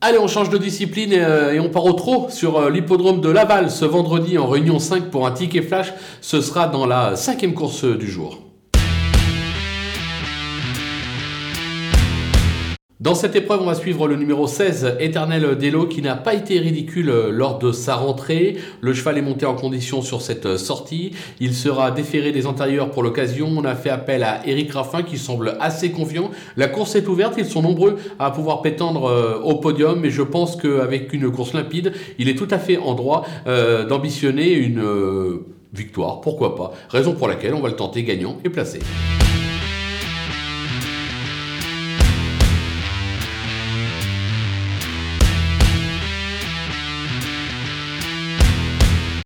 Allez, on change de discipline et, euh, on part au trot sur euh, l'hippodrome de Laval ce vendredi en réunion 5 pour un ticket flash. Ce sera dans la cinquième course du jour. Dans cette épreuve, on va suivre le numéro 16, Éternel Delo, qui n'a pas été ridicule euh, lors de sa rentrée. Le cheval est monté en condition sur cette euh, sortie. Il sera déféré des antérieurs pour l'occasion. On a fait appel à Eric Raffin, qui semble assez confiant. La course est ouverte. Ils sont nombreux à pouvoir pétendre euh, au podium. Mais je pense qu'avec une course limpide, il est tout à fait en droit d'ambitionner une victoire. Pourquoi pas? Raison pour laquelle on va le tenter gagnant et placé.